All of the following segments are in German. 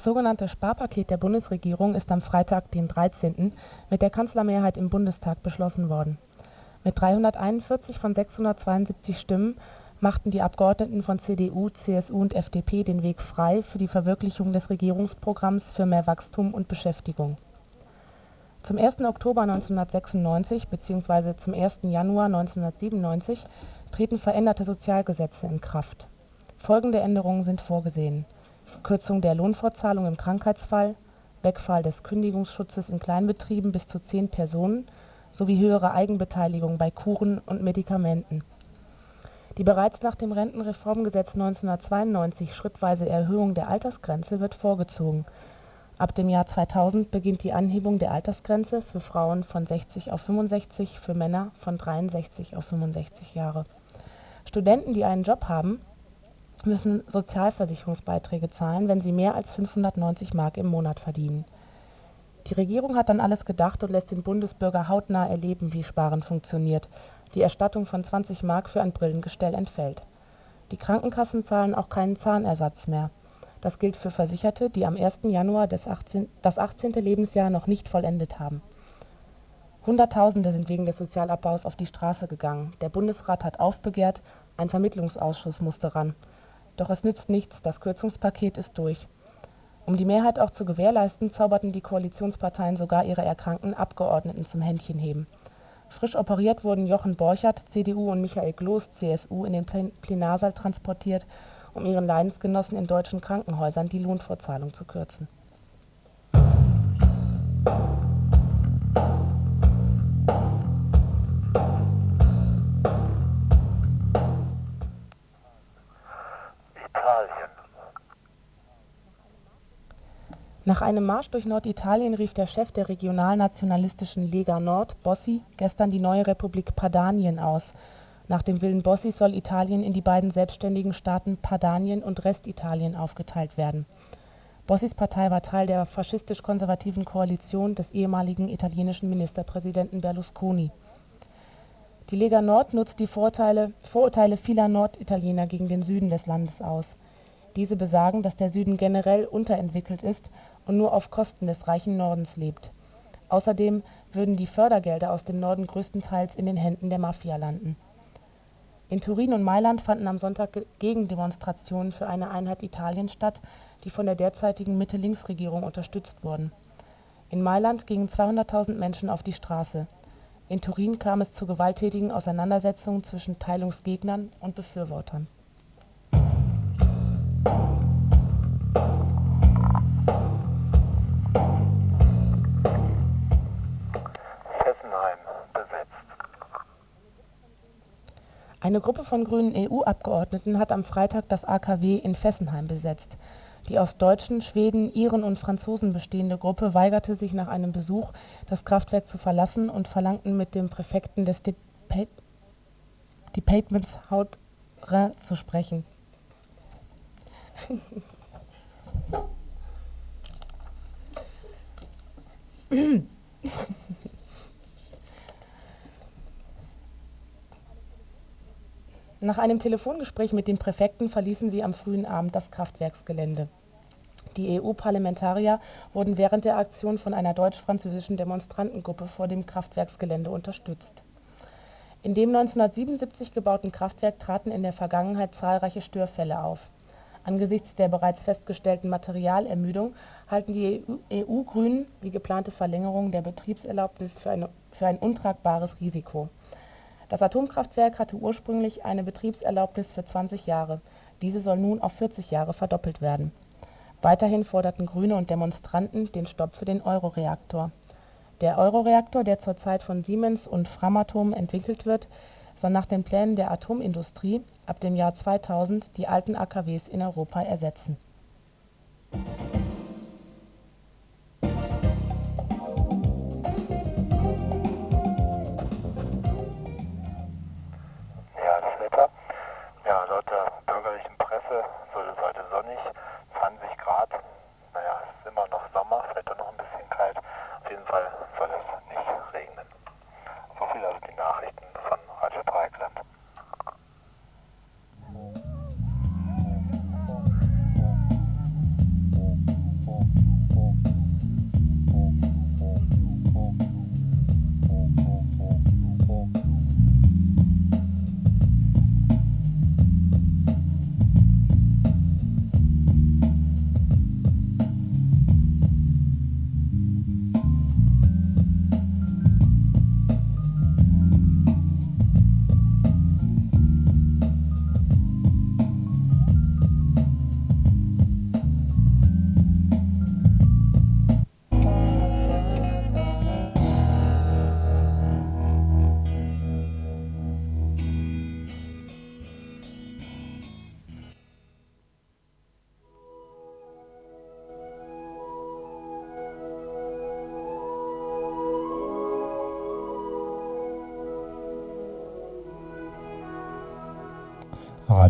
Das sogenannte Sparpaket der Bundesregierung ist am Freitag, den 13., mit der Kanzlermehrheit im Bundestag beschlossen worden. Mit 341 von 672 Stimmen machten die Abgeordneten von CDU, CSU und FDP den Weg frei für die Verwirklichung des Regierungsprogramms für mehr Wachstum und Beschäftigung. Zum 1. Oktober 1996 bzw. zum 1. Januar 1997 treten veränderte Sozialgesetze in Kraft. Folgende Änderungen sind vorgesehen: Kürzung der Lohnfortzahlung im Krankheitsfall, Wegfall des Kündigungsschutzes in Kleinbetrieben bis zu zehn Personen sowie höhere Eigenbeteiligung bei Kuren und Medikamenten. Die bereits nach dem Rentenreformgesetz 1992 schrittweise Erhöhung der Altersgrenze wird vorgezogen. Ab dem Jahr 2000 beginnt die Anhebung der Altersgrenze für Frauen von 60 auf 65, für Männer von 63 auf 65 Jahre. Studenten, die einen Job haben, müssen Sozialversicherungsbeiträge zahlen, wenn sie mehr als 590 Mark im Monat verdienen. Die Regierung hat an alles gedacht und lässt den Bundesbürger hautnah erleben, wie Sparen funktioniert. Die Erstattung von 20 Mark für ein Brillengestell entfällt. Die Krankenkassen zahlen auch keinen Zahnersatz mehr. Das gilt für Versicherte, die am 1. Januar des 18, das 18. Lebensjahr noch nicht vollendet haben. Hunderttausende sind wegen des Sozialabbaus auf die Straße gegangen. Der Bundesrat hat aufbegehrt, ein Vermittlungsausschuss musste ran. Doch es nützt nichts, das Kürzungspaket ist durch. Um die Mehrheit auch zu gewährleisten, zauberten die Koalitionsparteien sogar ihre erkrankten Abgeordneten zum Händchenheben. Frisch operiert wurden Jochen Borchert (CDU) und Michael Gloß (CSU) in den Plenarsaal transportiert, um ihren Leidensgenossen in deutschen Krankenhäusern die Lohnfortzahlung zu kürzen Nach einem Marsch durch Norditalien rief der Chef der regionalnationalistischen Lega Nord, Bossi, gestern die neue Republik Padanien aus. Nach dem Willen Bossis soll Italien in die beiden selbstständigen Staaten Padanien und Restitalien aufgeteilt werden. Bossis Partei war Teil der faschistisch-konservativen Koalition des ehemaligen italienischen Ministerpräsidenten Berlusconi. Die Lega Nord nutzt die Vorurteile vieler Norditaliener gegen den Süden des Landes aus. Diese besagen, dass der Süden generell unterentwickelt ist und nur auf Kosten des reichen Nordens lebt. Außerdem würden die Fördergelder aus dem Norden größtenteils in den Händen der Mafia landen. In Turin und Mailand fanden am Sonntag Gegendemonstrationen für eine Einheit Italiens statt, die von der derzeitigen Mitte-Links-Regierung unterstützt wurden. In Mailand gingen 200.000 Menschen auf die Straße. In Turin kam es zu gewalttätigen Auseinandersetzungen zwischen Teilungsgegnern und Befürwortern Eine Gruppe von grünen EU-Abgeordneten hat am Freitag das AKW in Fessenheim besetzt. Die aus Deutschen, Schweden, Iren und Franzosen bestehende Gruppe weigerte sich nach einem Besuch, das Kraftwerk zu verlassen und verlangten mit dem Präfekten des Departements Haut-Rhin zu sprechen. Nach einem Telefongespräch mit dem Präfekten verließen sie am frühen Abend das Kraftwerksgelände. Die EU-Parlamentarier wurden während der Aktion von einer deutsch-französischen Demonstrantengruppe vor dem Kraftwerksgelände unterstützt. In dem 1977 gebauten Kraftwerk traten in der Vergangenheit zahlreiche Störfälle auf. Angesichts der bereits festgestellten Materialermüdung halten die EU-Grünen die geplante Verlängerung der Betriebserlaubnis für ein untragbares Risiko das Atomkraftwerk hatte ursprünglich eine Betriebserlaubnis für 20 Jahre, diese soll nun auf 40 Jahre verdoppelt werden. Weiterhin forderten Grüne und Demonstranten den Stopp für den Euroreaktor. Der Euroreaktor, der zurzeit von Siemens und Framatome entwickelt wird, soll nach den Plänen der Atomindustrie ab dem Jahr 2000 die alten AKWs in Europa ersetzen to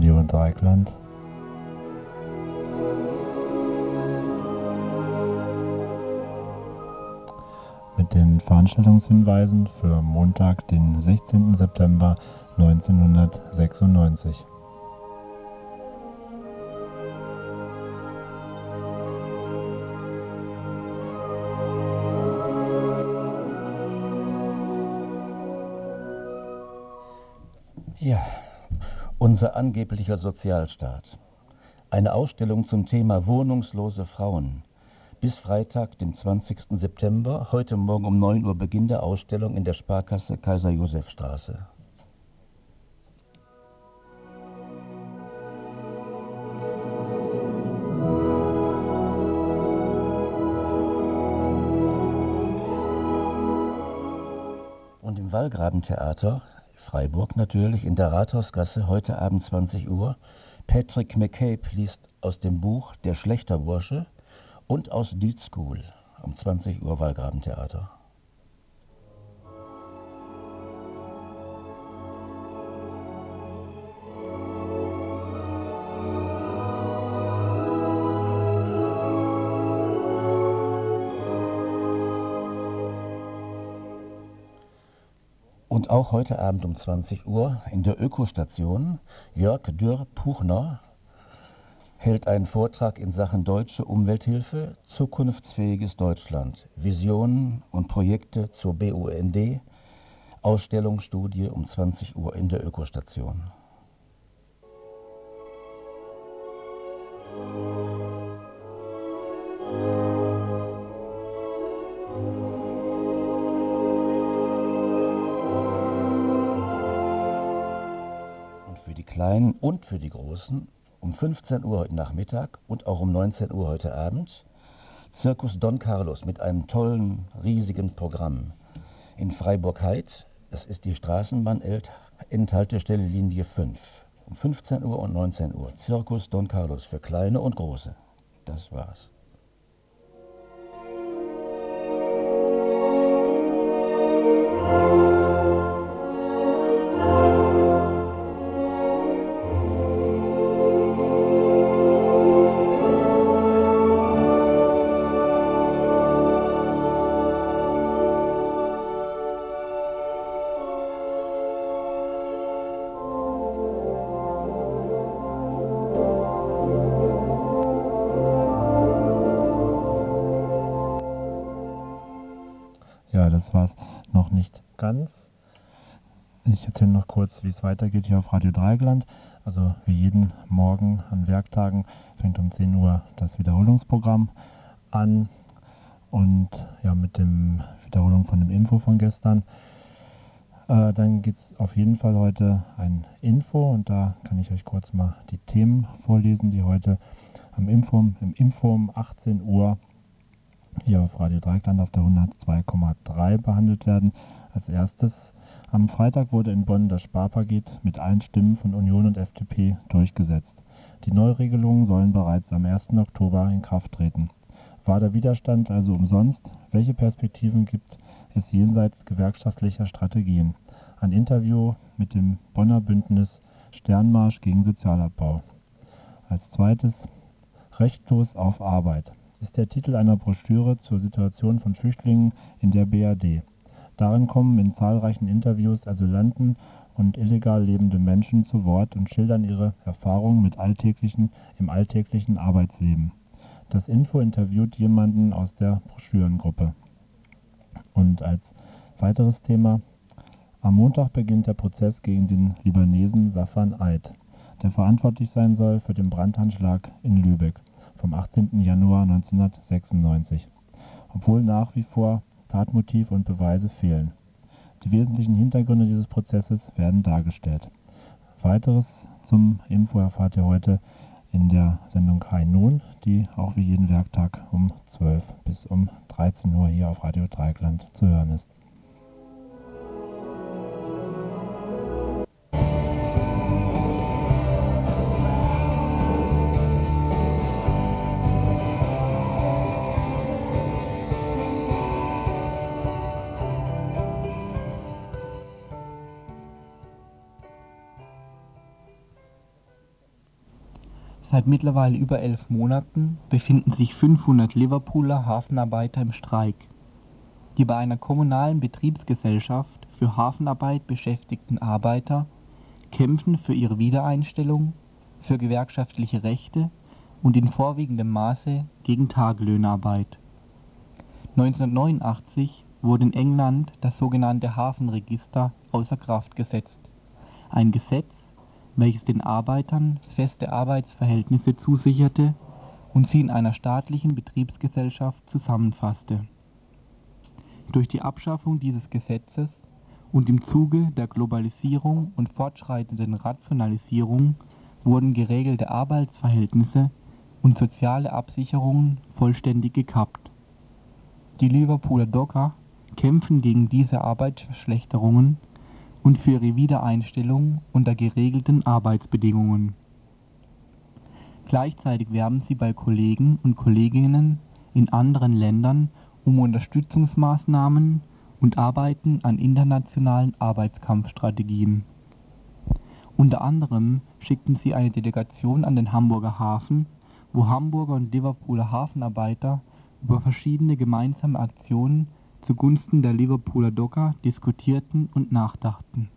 Radio Dreieckland. Mit den Veranstaltungshinweisen für Montag, den 16. September 1996. unser angeblicher Sozialstaat. Eine Ausstellung zum Thema wohnungslose Frauen. Bis Freitag, den 20. September, heute Morgen um 9 Uhr Beginn der Ausstellung in der Sparkasse Kaiser-Josef-Straße. Und im Wallgrabentheater, Freiburg natürlich, in der Rathausgasse, heute Abend 20 Uhr, Patrick McCabe liest aus dem Buch Der Schlächterbursche und aus Dude School um 20 Uhr Wallgrabentheater. Auch heute Abend um 20 Uhr in der Ökostation Jörg Dürr-Puchner hält einen Vortrag in Sachen deutsche Umwelthilfe, zukunftsfähiges Deutschland, Visionen und Projekte zur BUND, Ausstellungsstudie um 20 Uhr in der Ökostation. Kleinen und für die Großen um 15 Uhr heute Nachmittag und auch um 19 Uhr heute Abend Circus Don Carlos mit einem tollen, riesigen Programm. In Freiburg-Heid, das ist die Straßenbahn-Endhaltestelle Linie 5. Um 15 Uhr und 19 Uhr. Circus Don Carlos für Kleine und Große. Das war's. Noch nicht ganz. Ich erzähle noch kurz, wie es weitergeht hier auf Radio Dreieckland. Also wie jeden Morgen an Werktagen fängt um 10 Uhr das Wiederholungsprogramm an. Und ja, mit dem Wiederholung von dem Info von gestern. Äh, dann gibt es auf jeden Fall heute ein Info und da kann ich euch kurz mal die Themen vorlesen, die heute am Info, im Info um 18 Uhr hier auf Radio Dreieckland auf der 102,3 behandelt werden. Als erstes am Freitag wurde in Bonn das Sparpaket mit allen Stimmen von Union und FDP durchgesetzt. Die Neuregelungen sollen bereits am 1. Oktober in Kraft treten. War der Widerstand also umsonst? Welche Perspektiven gibt es jenseits gewerkschaftlicher Strategien? Ein Interview mit dem Bonner Bündnis Sternmarsch gegen Sozialabbau. Als zweites Rechtlos auf Arbeit ist der Titel einer Broschüre zur Situation von Flüchtlingen in der BRD. Darin kommen in zahlreichen Interviews Asylanten und illegal lebende Menschen zu Wort und schildern ihre Erfahrungen mit alltäglichen, im alltäglichen Arbeitsleben. Das Info interviewt jemanden aus der Broschürengruppe. Und als weiteres Thema am Montag beginnt der Prozess gegen den Libanesen Safan Eid, der verantwortlich sein soll für den Brandanschlag in Lübeck vom 18. Januar 1996, obwohl nach wie vor Tatmotiv und Beweise fehlen. Die wesentlichen Hintergründe dieses Prozesses werden dargestellt. Weiteres zum Info erfahrt ihr heute in der Sendung High Noon, die auch wie jeden Werktag um 12 bis um 13 Uhr hier auf Radio Dreieckland zu hören ist. Seit mittlerweile über elf Monaten befinden sich 500 Liverpooler Hafenarbeiter im Streik. Die bei einer kommunalen Betriebsgesellschaft für Hafenarbeit beschäftigten Arbeiter kämpfen für ihre Wiedereinstellung, für gewerkschaftliche Rechte und in vorwiegendem Maße gegen Tagelöhnarbeit. 1989 wurde in England das sogenannte Hafenregister außer Kraft gesetzt, ein Gesetz welches den Arbeitern feste Arbeitsverhältnisse zusicherte und sie in einer staatlichen Betriebsgesellschaft zusammenfasste. Durch die Abschaffung dieses Gesetzes und im Zuge der Globalisierung und fortschreitenden Rationalisierung wurden geregelte Arbeitsverhältnisse und soziale Absicherungen vollständig gekappt. Die Liverpooler Docker kämpfen gegen diese Arbeitsverschlechterungen und für ihre Wiedereinstellung unter geregelten Arbeitsbedingungen. Gleichzeitig werben sie bei Kollegen und Kolleginnen in anderen Ländern um Unterstützungsmaßnahmen und arbeiten an internationalen Arbeitskampfstrategien. Unter anderem schickten sie eine Delegation an den Hamburger Hafen, wo Hamburger und Liverpooler Hafenarbeiter über verschiedene gemeinsame Aktionen zugunsten der Liverpooler Docker diskutierten und nachdachten.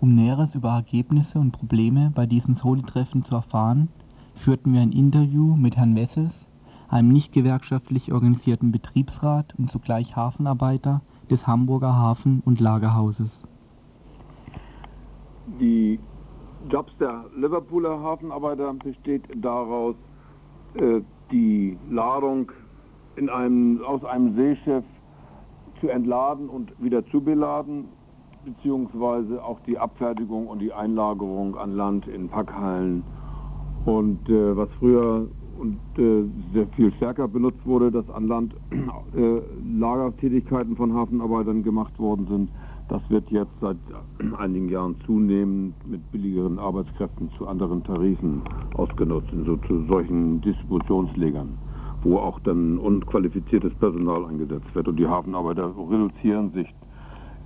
Um Näheres über Ergebnisse und Probleme bei diesen Soli-Treffen zu erfahren, führten wir ein Interview mit Herrn Wessels, einem nicht gewerkschaftlich organisierten Betriebsrat und zugleich Hafenarbeiter des Hamburger Hafen- und Lagerhauses. Die Jobs der Liverpooler Hafenarbeiter besteht daraus, äh, die Ladung in einem, aus einem Seeschiff zu entladen und wieder zu beladen, beziehungsweise auch die Abfertigung und die Einlagerung an Land in Packhallen. Und äh, was früher und äh, sehr viel stärker benutzt wurde, dass an Land äh, Lagertätigkeiten von Hafenarbeitern gemacht worden sind, das wird jetzt seit einigen Jahren zunehmend mit billigeren Arbeitskräften zu anderen Tarifen ausgenutzt, so zu solchen Distributionslegern wo auch dann unqualifiziertes Personal eingesetzt wird. Und die Hafenarbeiter reduzieren sich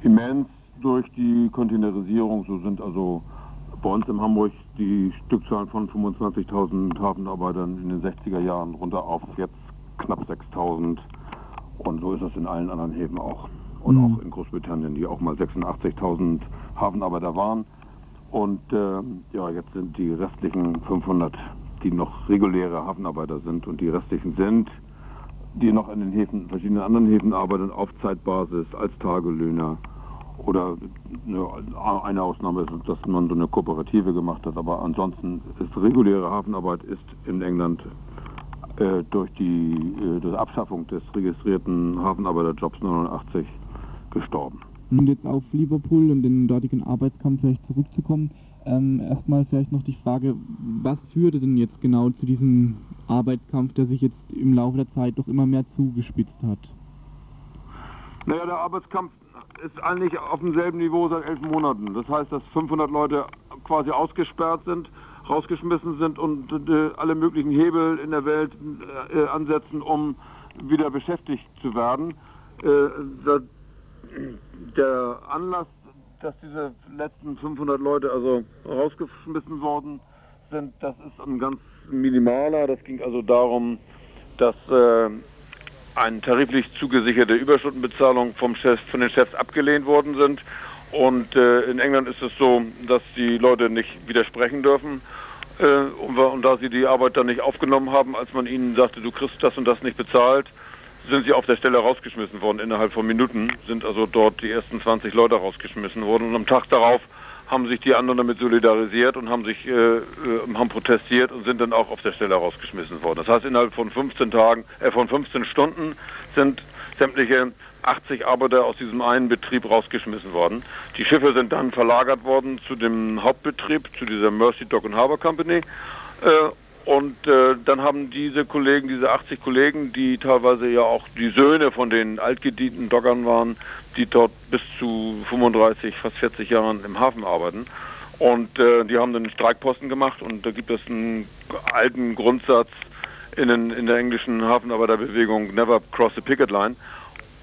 immens durch die Containerisierung. So sind also bei uns in Hamburg die Stückzahlen von 25.000 Hafenarbeitern in den 60er Jahren runter auf jetzt knapp 6.000. Und so ist das in allen anderen Häfen auch. Und mhm. auch in Großbritannien, die auch mal 86.000 Hafenarbeiter waren. Und äh, ja, jetzt sind die restlichen 500 die noch reguläre Hafenarbeiter sind und die restlichen sind, die noch in den Häfen, verschiedenen anderen Häfen arbeiten, auf Zeitbasis, als Tagelöhner. Oder eine Ausnahme ist, dass man so eine Kooperative gemacht hat, aber ansonsten ist reguläre Hafenarbeit ist in England äh, durch die, äh, Abschaffung des registrierten Hafenarbeiterjobs 89 gestorben. Um jetzt auf Liverpool und den dortigen Arbeitskampf vielleicht zurückzukommen, ähm, erstmal vielleicht noch die Frage, was führte denn jetzt genau zu diesem Arbeitskampf, der sich jetzt im Laufe der Zeit doch immer mehr zugespitzt hat? Naja, der Arbeitskampf ist eigentlich auf demselben Niveau seit elf Monaten. Das heißt, dass 500 Leute quasi ausgesperrt sind, rausgeschmissen sind und äh, alle möglichen Hebel in der Welt äh, ansetzen, um wieder beschäftigt zu werden. Äh, der Anlass dass diese letzten 500 Leute also rausgeschmissen worden sind, das ist ein ganz minimaler. Das ging also darum, dass äh, eine tariflich zugesicherte Überstundenbezahlung vom Chef, von den Chefs abgelehnt worden sind. Und äh, in England ist es so, dass die Leute nicht widersprechen dürfen. Äh, und, und, da sie die Arbeit dann nicht aufgenommen haben, als man ihnen sagte, du kriegst das und das nicht bezahlt, sind sie auf der Stelle rausgeschmissen worden. Innerhalb von Minuten sind also dort die ersten 20 Leute rausgeschmissen worden. Und am Tag darauf haben sich die anderen damit solidarisiert und haben sich äh, äh haben protestiert und sind dann auch auf der Stelle rausgeschmissen worden. Das heißt, innerhalb von 15 Tagen, äh, von 15 Stunden sind sämtliche 80 Arbeiter aus diesem einen Betrieb rausgeschmissen worden. Die Schiffe sind dann verlagert worden zu dem Hauptbetrieb, zu dieser Mercy Dock and Harbor Company. Äh, und äh, dann haben diese Kollegen, diese 80 Kollegen, die teilweise ja auch die Söhne von den altgedienten Dockern waren, die dort bis zu 35, fast 40 Jahren im Hafen arbeiten. Und äh, die haben dann einen Streikposten gemacht und da gibt es einen alten Grundsatz in, den, in der englischen Hafenarbeiterbewegung, never cross the picket line.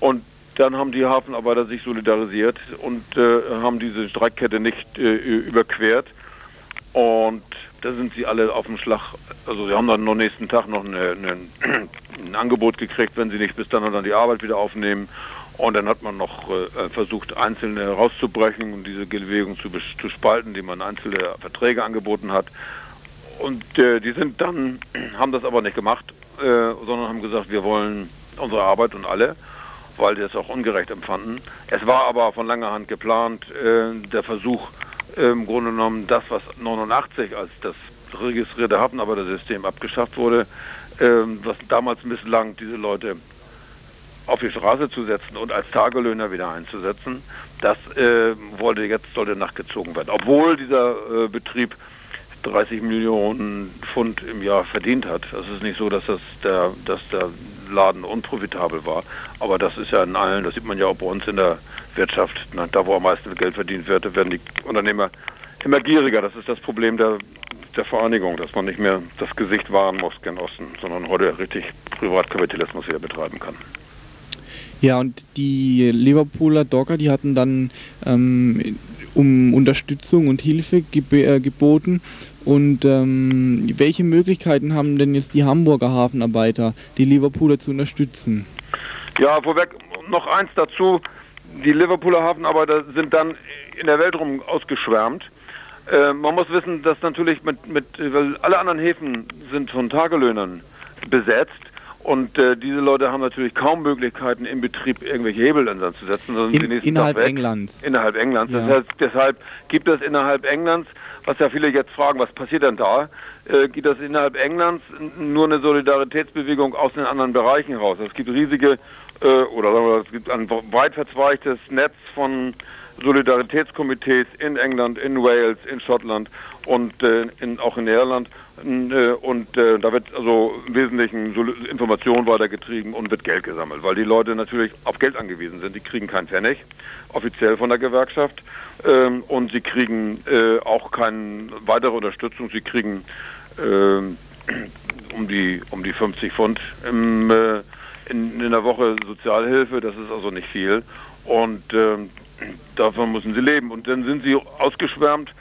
Und dann haben die Hafenarbeiter sich solidarisiert und äh, haben diese Streikkette nicht äh, überquert. Und da sind sie alle auf dem Schlag. Also sie haben dann am nächsten Tag noch eine, eine, ein Angebot gekriegt, wenn sie nicht bis dann dann die Arbeit wieder aufnehmen. Und dann hat man noch äh, versucht, Einzelne rauszubrechen und diese Bewegung zu, zu spalten, die man einzelne Verträge angeboten hat. Und äh, die sind dann, haben das aber nicht gemacht, äh, sondern haben gesagt, wir wollen unsere Arbeit und alle, weil die es auch ungerecht empfanden. Es war aber von langer Hand geplant, äh, der Versuch, im Grunde genommen das, was 89 als das registrierte Hafenarbeitersystem abgeschafft wurde, ähm, was damals misslang, diese Leute auf die Straße zu setzen und als Tagelöhner wieder einzusetzen, das äh, wollte jetzt sollte nachgezogen werden. Obwohl dieser äh, Betrieb 30 Millionen Pfund im Jahr verdient hat. Das ist nicht so, dass das der, dass der Laden unprofitabel war, aber das ist ja in allen, das sieht man ja auch bei uns in der Wirtschaft. Na, da, wo am meisten Geld verdient wird, werden die Unternehmer immer gieriger. Das ist das Problem der, der Vereinigung, dass man nicht mehr das Gesicht wahren muss gen Osten, sondern heute richtig Privatkapitalismus wieder betreiben kann. Ja, und die Liverpooler Docker, die hatten dann ähm, um Unterstützung und Hilfe geb äh, geboten. Und ähm, welche Möglichkeiten haben denn jetzt die Hamburger Hafenarbeiter, die Liverpooler zu unterstützen? Ja, vorweg noch eins dazu. Die Liverpooler Hafenarbeiter sind dann in der Welt rum ausgeschwärmt. Äh, man muss wissen, dass natürlich mit, mit, weil alle anderen Häfen sind von Tagelöhnern besetzt und äh, diese Leute haben natürlich kaum Möglichkeiten, im Betrieb irgendwelche Hebel anzusetzen, sondern In, innerhalb Englands. Innerhalb Englands. Ja. Das heißt, deshalb gibt es innerhalb Englands, was ja viele jetzt fragen, was passiert denn da, äh, gibt es innerhalb Englands nur eine Solidaritätsbewegung aus den anderen Bereichen raus. Es gibt riesige, äh, oder sagen wir, es gibt ein weit verzweigtes Netz von Solidaritätskomitees in England, in Wales, in Schottland und äh, in, auch in Irland. Äh, und äh, da wird also im Wesentlichen Information weitergetrieben und wird Geld gesammelt, weil die Leute natürlich auf Geld angewiesen sind. Die kriegen keinen Pfennig, offiziell von der Gewerkschaft. Ähm, und sie kriegen äh, auch keine weitere Unterstützung. Sie kriegen ähm, um, die, um die 50 Pfund im, äh, in, in der Woche Sozialhilfe. Das ist also nicht viel. Und ähm, davon müssen sie leben. Und dann sind sie ausgeschwärmt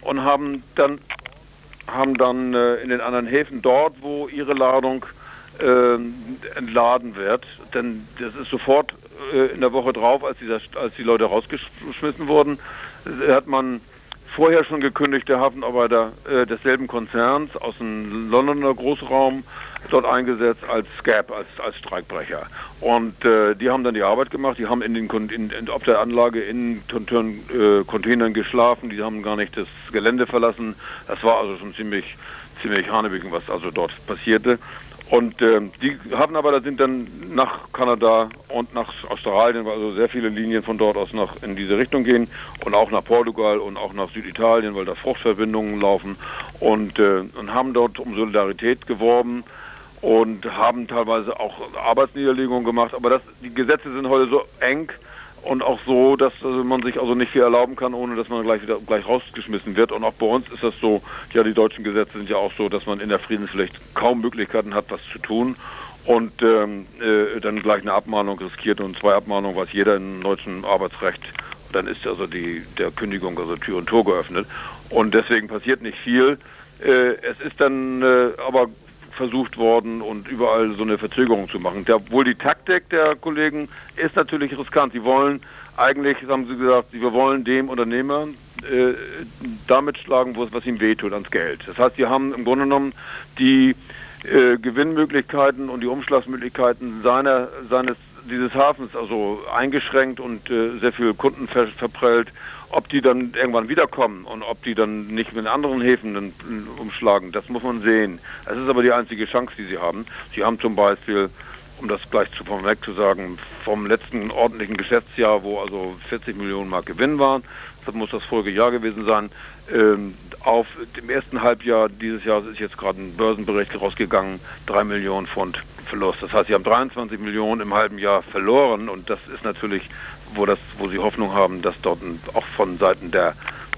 und haben dann, haben dann äh, in den anderen Häfen dort, wo ihre Ladung äh, entladen wird, denn das ist sofort äh, in der Woche drauf, als, dieser, als die Leute rausgeschmissen wurden, hat man vorher schon gekündigte Hafenarbeiter äh, desselben Konzerns aus dem Londoner Großraum dort eingesetzt als Scab, als, als Streikbrecher. Und äh, die haben dann die Arbeit gemacht, die haben in den in, in, auf der Anlage in äh, Containern geschlafen, die haben gar nicht das Gelände verlassen. Das war also schon ziemlich, ziemlich hanebüchen, was also dort passierte. Und äh, die Hafenarbeiter sind dann nach Kanada und nach Australien, weil also sehr viele Linien von dort aus nach in diese Richtung gehen und auch nach Portugal und auch nach Süditalien, weil da Fruchtverbindungen laufen und, äh, und haben dort um Solidarität geworben und haben teilweise auch Arbeitsniederlegungen gemacht. Aber das, die Gesetze sind heute so eng, und auch so, dass also man sich also nicht viel erlauben kann, ohne dass man gleich wieder gleich rausgeschmissen wird. Und auch bei uns ist das so, ja, die deutschen Gesetze sind ja auch so, dass man in der Friedenspflicht kaum Möglichkeiten hat, was zu tun und ähm, äh, dann gleich eine Abmahnung riskiert und zwei Abmahnungen weiß jeder im deutschen Arbeitsrecht. Dann ist also die der Kündigung also Tür und Tor geöffnet und deswegen passiert nicht viel. Äh, es ist dann äh, aber versucht worden und überall so eine Verzögerung zu machen. Obwohl die Taktik der Kollegen ist natürlich riskant. Sie wollen eigentlich, haben sie gesagt, wir wollen dem Unternehmer äh, damit schlagen, was ihm wehtut, ans Geld. Das heißt, sie haben im Grunde genommen die äh, Gewinnmöglichkeiten und die Umschlagsmöglichkeiten seiner, seines, dieses Hafens also eingeschränkt und äh, sehr viele Kunden ver verprellt. Ob die dann irgendwann wiederkommen und ob die dann nicht mit anderen Häfen umschlagen, das muss man sehen. Es ist aber die einzige Chance, die sie haben. Sie haben zum Beispiel um das gleich zu vorweg zu sagen, vom letzten ordentlichen Geschäftsjahr, wo also 40 Millionen Mark Gewinn waren, das muss das Folgejahr gewesen sein, ähm, auf dem ersten Halbjahr dieses Jahres ist jetzt gerade ein Börsenbericht rausgegangen, 3 Millionen Pfund Verlust. Das heißt, sie haben 23 Millionen im halben Jahr verloren und das ist natürlich, wo, das, wo sie Hoffnung haben, dass dort auch von Seiten der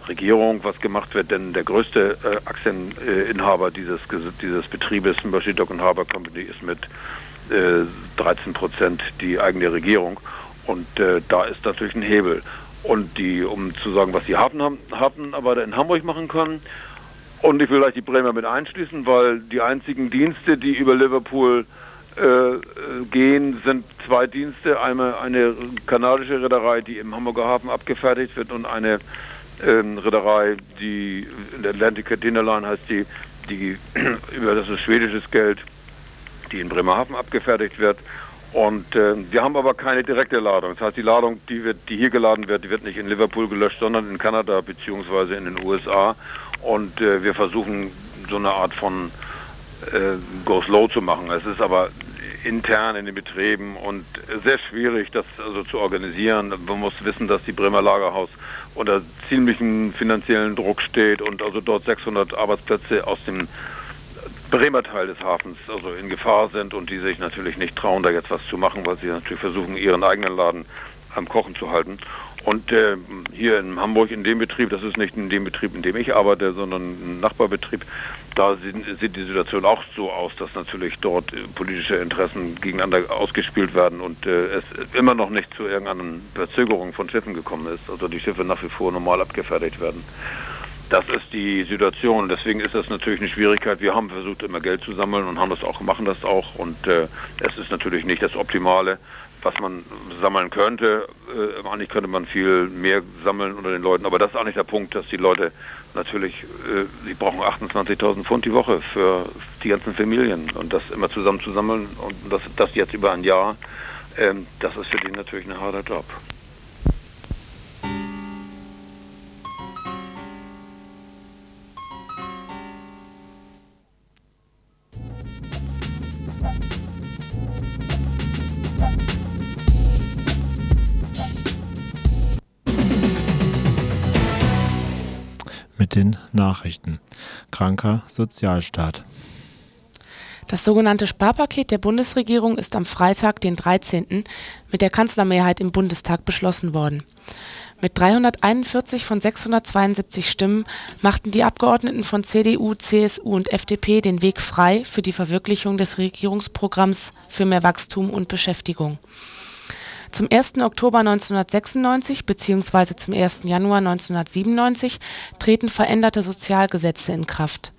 Regierung was gemacht wird, denn der größte äh, Aktieninhaber dieses, dieses Betriebes, Mercy Dock Harbor Company, ist mit 13 äh, Prozent die eigene Regierung. Und äh, da ist natürlich ein Hebel. Und die, um zu sagen, was die Hafen, Hafenarbeiter in Hamburg machen können, und ich will gleich die Bremer mit einschließen, weil die einzigen Dienste, die über Liverpool gehen, sind zwei Dienste. Einmal eine kanadische Reederei, die im Hamburger Hafen abgefertigt wird, und eine ähm, Reederei, die in der Atlantic Container Line heißt die, die über das ist schwedisches Geld die in Bremerhaven abgefertigt wird. Und äh, wir haben aber keine direkte Ladung. Das heißt, die Ladung, die, wird, die hier geladen wird, die wird nicht in Liverpool gelöscht, sondern in Kanada bzw. in den USA. Und äh, wir versuchen so eine Art von äh, Go Slow zu machen. Es ist aber intern in den Betrieben und sehr schwierig, das also zu organisieren. Man muss wissen, dass die Bremer Lagerhaus unter ziemlichen finanziellen Druck steht und also dort 600 Arbeitsplätze aus dem Bremer Teil des Hafens also in Gefahr sind und die sich natürlich nicht trauen, da jetzt was zu machen, weil sie natürlich versuchen, ihren eigenen Laden am Kochen zu halten. Und äh, hier in Hamburg in dem Betrieb, das ist nicht in dem Betrieb, in dem ich arbeite, sondern ein Nachbarbetrieb, da sieht, die Situation auch so aus, dass natürlich dort äh, politische Interessen gegeneinander ausgespielt werden und äh, es immer noch nicht zu irgendeiner Verzögerung von Schiffen gekommen ist. Also die Schiffe nach wie vor normal abgefertigt werden. Das ist die Situation. Deswegen ist das natürlich eine Schwierigkeit. Wir haben versucht, immer Geld zu sammeln und haben das auch, machen das auch. Und äh, es ist natürlich nicht das Optimale, was man sammeln könnte. Äh, eigentlich könnte man viel mehr sammeln unter den Leuten. Aber das ist auch nicht der Punkt, dass die Leute natürlich, äh, sie brauchen 28.000 Pfund die Woche für die ganzen Familien. Und das immer zusammen zu sammeln und das, das jetzt über ein Jahr, äh, das ist für die natürlich ein harter Job. Nachrichten. Kranker Sozialstaat. Das sogenannte Sparpaket der Bundesregierung ist am Freitag, den 13., mit der Kanzlermehrheit im Bundestag beschlossen worden. Mit 341 von 672 Stimmen machten die Abgeordneten von CDU, CSU und FDP den Weg frei für die Verwirklichung des Regierungsprogramms für mehr Wachstum und Beschäftigung. Zum 1. Oktober 1996 bzw. zum 1. Januar 1997 treten veränderte Sozialgesetze in Kraft.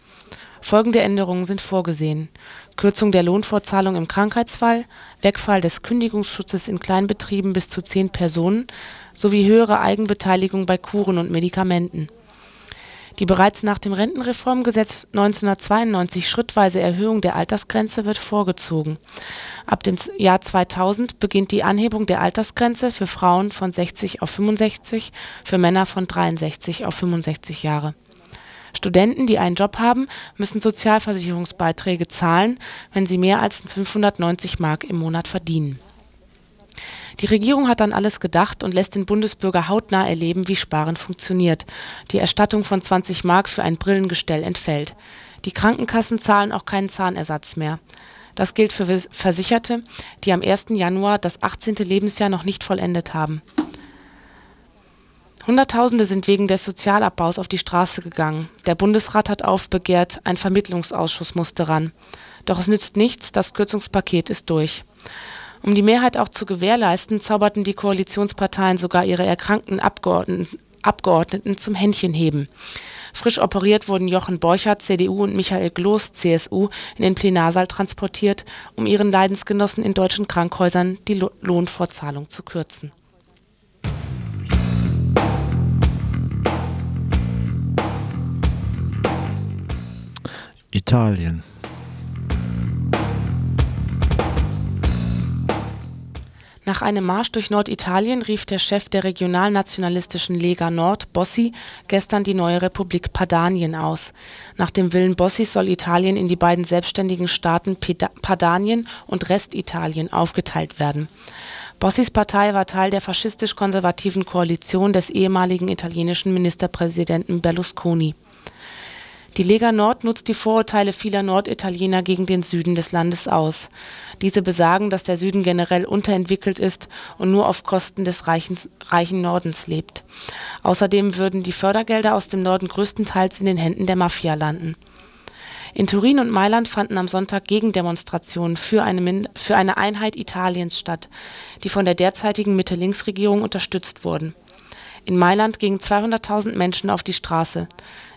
Folgende Änderungen sind vorgesehen: Kürzung der Lohnfortzahlung im Krankheitsfall, Wegfall des Kündigungsschutzes in Kleinbetrieben bis zu zehn Personen sowie höhere Eigenbeteiligung bei Kuren und Medikamenten die bereits nach dem Rentenreformgesetz 1992 schrittweise Erhöhung der Altersgrenze wird vorgezogen. Ab dem Jahr 2000 beginnt die Anhebung der Altersgrenze für Frauen von 60 auf 65, für Männer von 63 auf 65 Jahre. Studenten, die einen Job haben, müssen Sozialversicherungsbeiträge zahlen, wenn sie mehr als 590 Mark im Monat verdienen die Regierung hat an alles gedacht und lässt den Bundesbürger hautnah erleben, wie Sparen funktioniert. Die Erstattung von 20 Mark für ein Brillengestell entfällt. Die Krankenkassen zahlen auch keinen Zahnersatz mehr. Das gilt für Versicherte, die am 1. Januar das 18. Lebensjahr noch nicht vollendet haben. Hunderttausende sind wegen des Sozialabbaus auf die Straße gegangen. Der Bundesrat hat aufbegehrt, ein Vermittlungsausschuss musste ran. Doch es nützt nichts, das Kürzungspaket ist durch. Um die Mehrheit auch zu gewährleisten, zauberten die Koalitionsparteien sogar ihre erkrankten Abgeordneten, Abgeordneten zum Händchenheben. Frisch operiert wurden Jochen Borchert (CDU) und Michael Gloß (CSU) in den Plenarsaal transportiert, um ihren Leidensgenossen in deutschen Krankenhäusern die Lohnfortzahlung zu kürzen. Italien Nach einem Marsch durch Norditalien rief der Chef der regionalnationalistischen Lega Nord, Bossi, gestern die neue Republik Padanien aus. Nach dem Willen Bossis soll Italien in die beiden selbstständigen Staaten Padanien und Restitalien aufgeteilt werden. Bossis Partei war Teil der faschistisch-konservativen Koalition des ehemaligen italienischen Ministerpräsidenten Berlusconi die Lega Nord nutzt die Vorurteile vieler Norditaliener gegen den Süden des Landes aus. Diese besagen, dass der Süden generell unterentwickelt ist und nur auf Kosten des reichen, Nordens lebt. Außerdem würden die Fördergelder aus dem Norden größtenteils in den Händen der Mafia landen. In Turin und Mailand fanden am Sonntag Gegendemonstrationen für eine, für eine Einheit Italiens statt, die von der derzeitigen Mitte-Links-Regierung unterstützt wurden. In Mailand gingen 200.000 Menschen auf die Straße.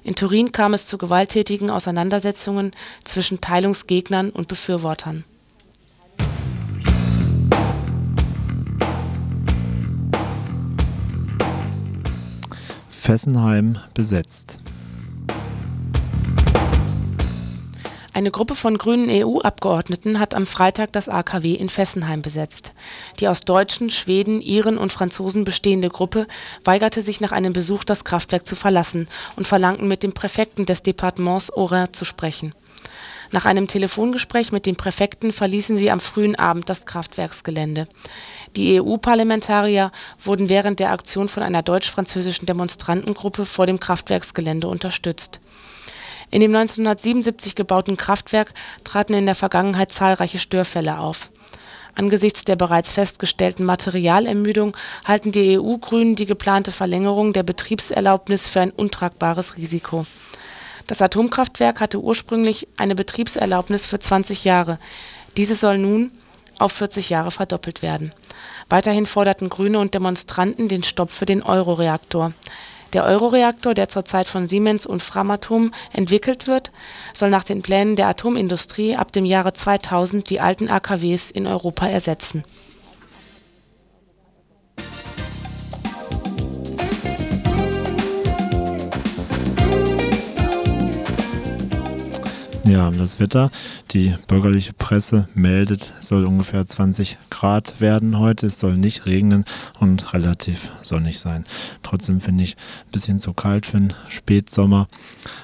In Turin kam es zu gewalttätigen Auseinandersetzungen zwischen Teilungsgegnern und Befürwortern. Fessenheim besetzt Eine Gruppe von grünen EU-Abgeordneten hat am Freitag das AKW in Fessenheim besetzt. Die aus Deutschen, Schweden, Iren und Franzosen bestehende Gruppe weigerte sich nach einem Besuch das Kraftwerk zu verlassen und verlangten mit dem Präfekten des Departements Haut-Rhin zu sprechen. Nach einem Telefongespräch mit dem Präfekten verließen sie am frühen Abend das Kraftwerksgelände. Die EU-Parlamentarier wurden während der Aktion von einer deutsch-französischen Demonstrantengruppe vor dem Kraftwerksgelände unterstützt in dem 1977 gebauten Kraftwerk traten in der Vergangenheit zahlreiche Störfälle auf. Angesichts der bereits festgestellten Materialermüdung halten die EU-Grünen die geplante Verlängerung der Betriebserlaubnis für ein untragbares Risiko. Das Atomkraftwerk hatte ursprünglich eine Betriebserlaubnis für 20 Jahre. Diese soll nun auf 40 Jahre verdoppelt werden. Weiterhin forderten Grüne und Demonstranten den Stopp für den Euroreaktor. Der Euroreaktor, der zurzeit von Siemens und Framatome entwickelt wird, soll nach den Plänen der Atomindustrie ab dem Jahre 2000 die alten AKWs in Europa ersetzen Ja, das Wetter. Die bürgerliche Presse meldet, es soll ungefähr 20 Grad werden heute. Es soll nicht regnen und relativ sonnig sein. Trotzdem finde ich ein bisschen zu kalt für einen Spätsommer.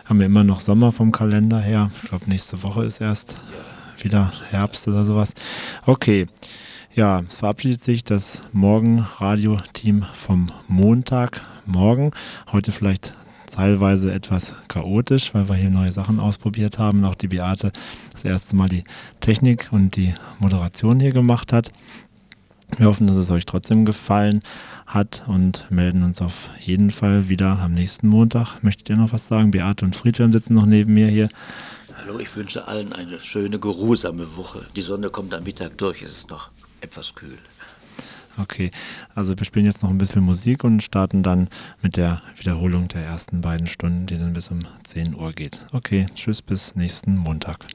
Haben wir immer noch Sommer vom Kalender her. Ich glaube, nächste Woche ist erst wieder Herbst oder sowas. Okay. Ja, es verabschiedet sich das Morgen-Radio-Team vom Montag. Morgen. Heute vielleicht teilweise etwas chaotisch, weil wir hier neue Sachen ausprobiert haben. Auch die Beate das erste Mal die Technik und die Moderation hier gemacht hat. Wir hoffen, dass es euch trotzdem gefallen hat und melden uns auf jeden Fall wieder am nächsten Montag. Möchtet ihr noch was sagen? Beate und Friedhelm sitzen noch neben mir hier. Hallo, ich wünsche allen eine schöne, geruhsame Woche. Die Sonne kommt am Mittag durch, es ist noch etwas kühl. Okay, also wir spielen jetzt noch ein bisschen Musik und starten dann mit der Wiederholung der ersten beiden Stunden, die dann bis um 10 Uhr geht. Okay, tschüss bis nächsten Montag.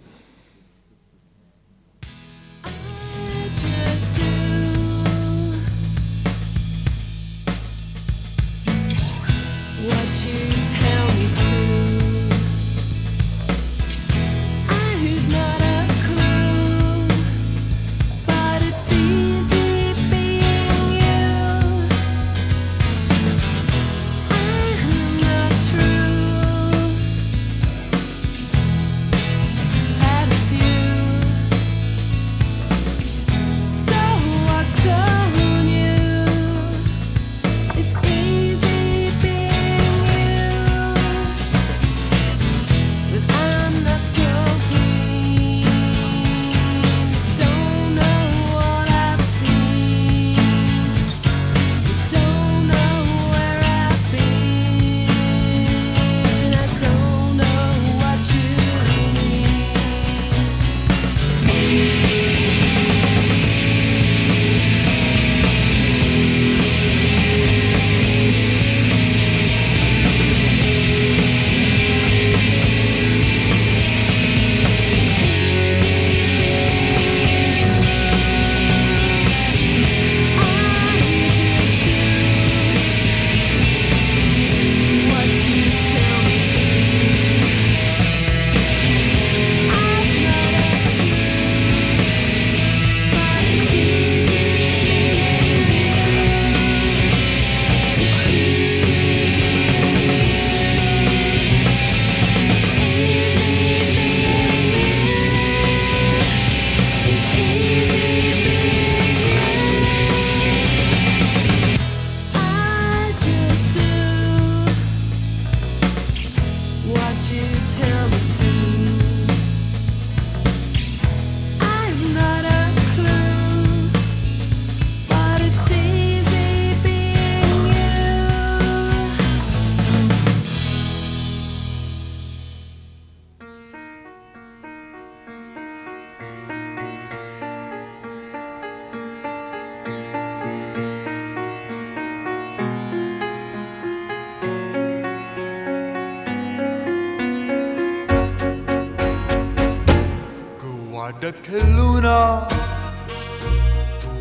Guarda che luna,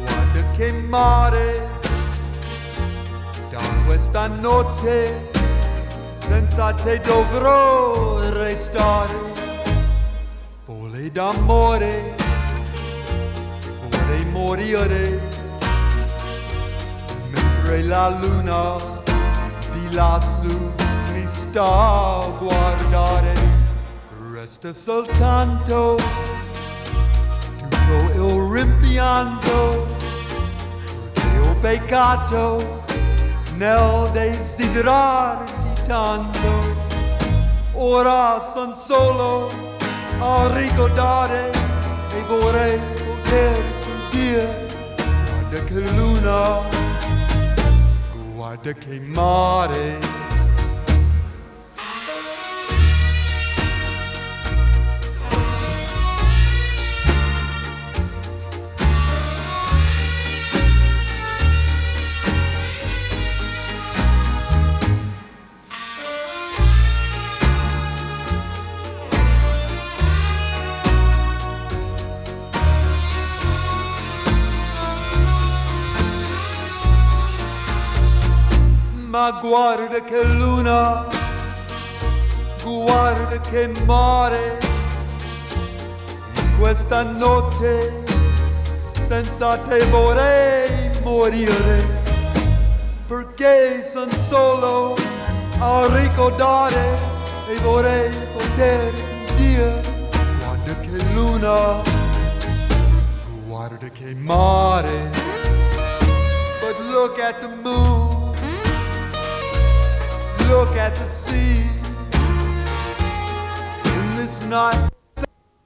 guarda che mare, da questa notte senza te dovrò restare. Folle d'amore, vorrei morire, mentre la luna di lassù mi sta a guardare. Resta soltanto rimpianto perché ho peccato nel desiderarti tanto. Ora son solo a ricordare e vorrei poterti dire guarda che luna guarda che mare guarda che luna, guarda che mare, in questa notte senza te vorrei morire, perché son solo a ricordare e vorrei poterti dire, guarda che luna, guarda che mare, but look at the at the sea. In this night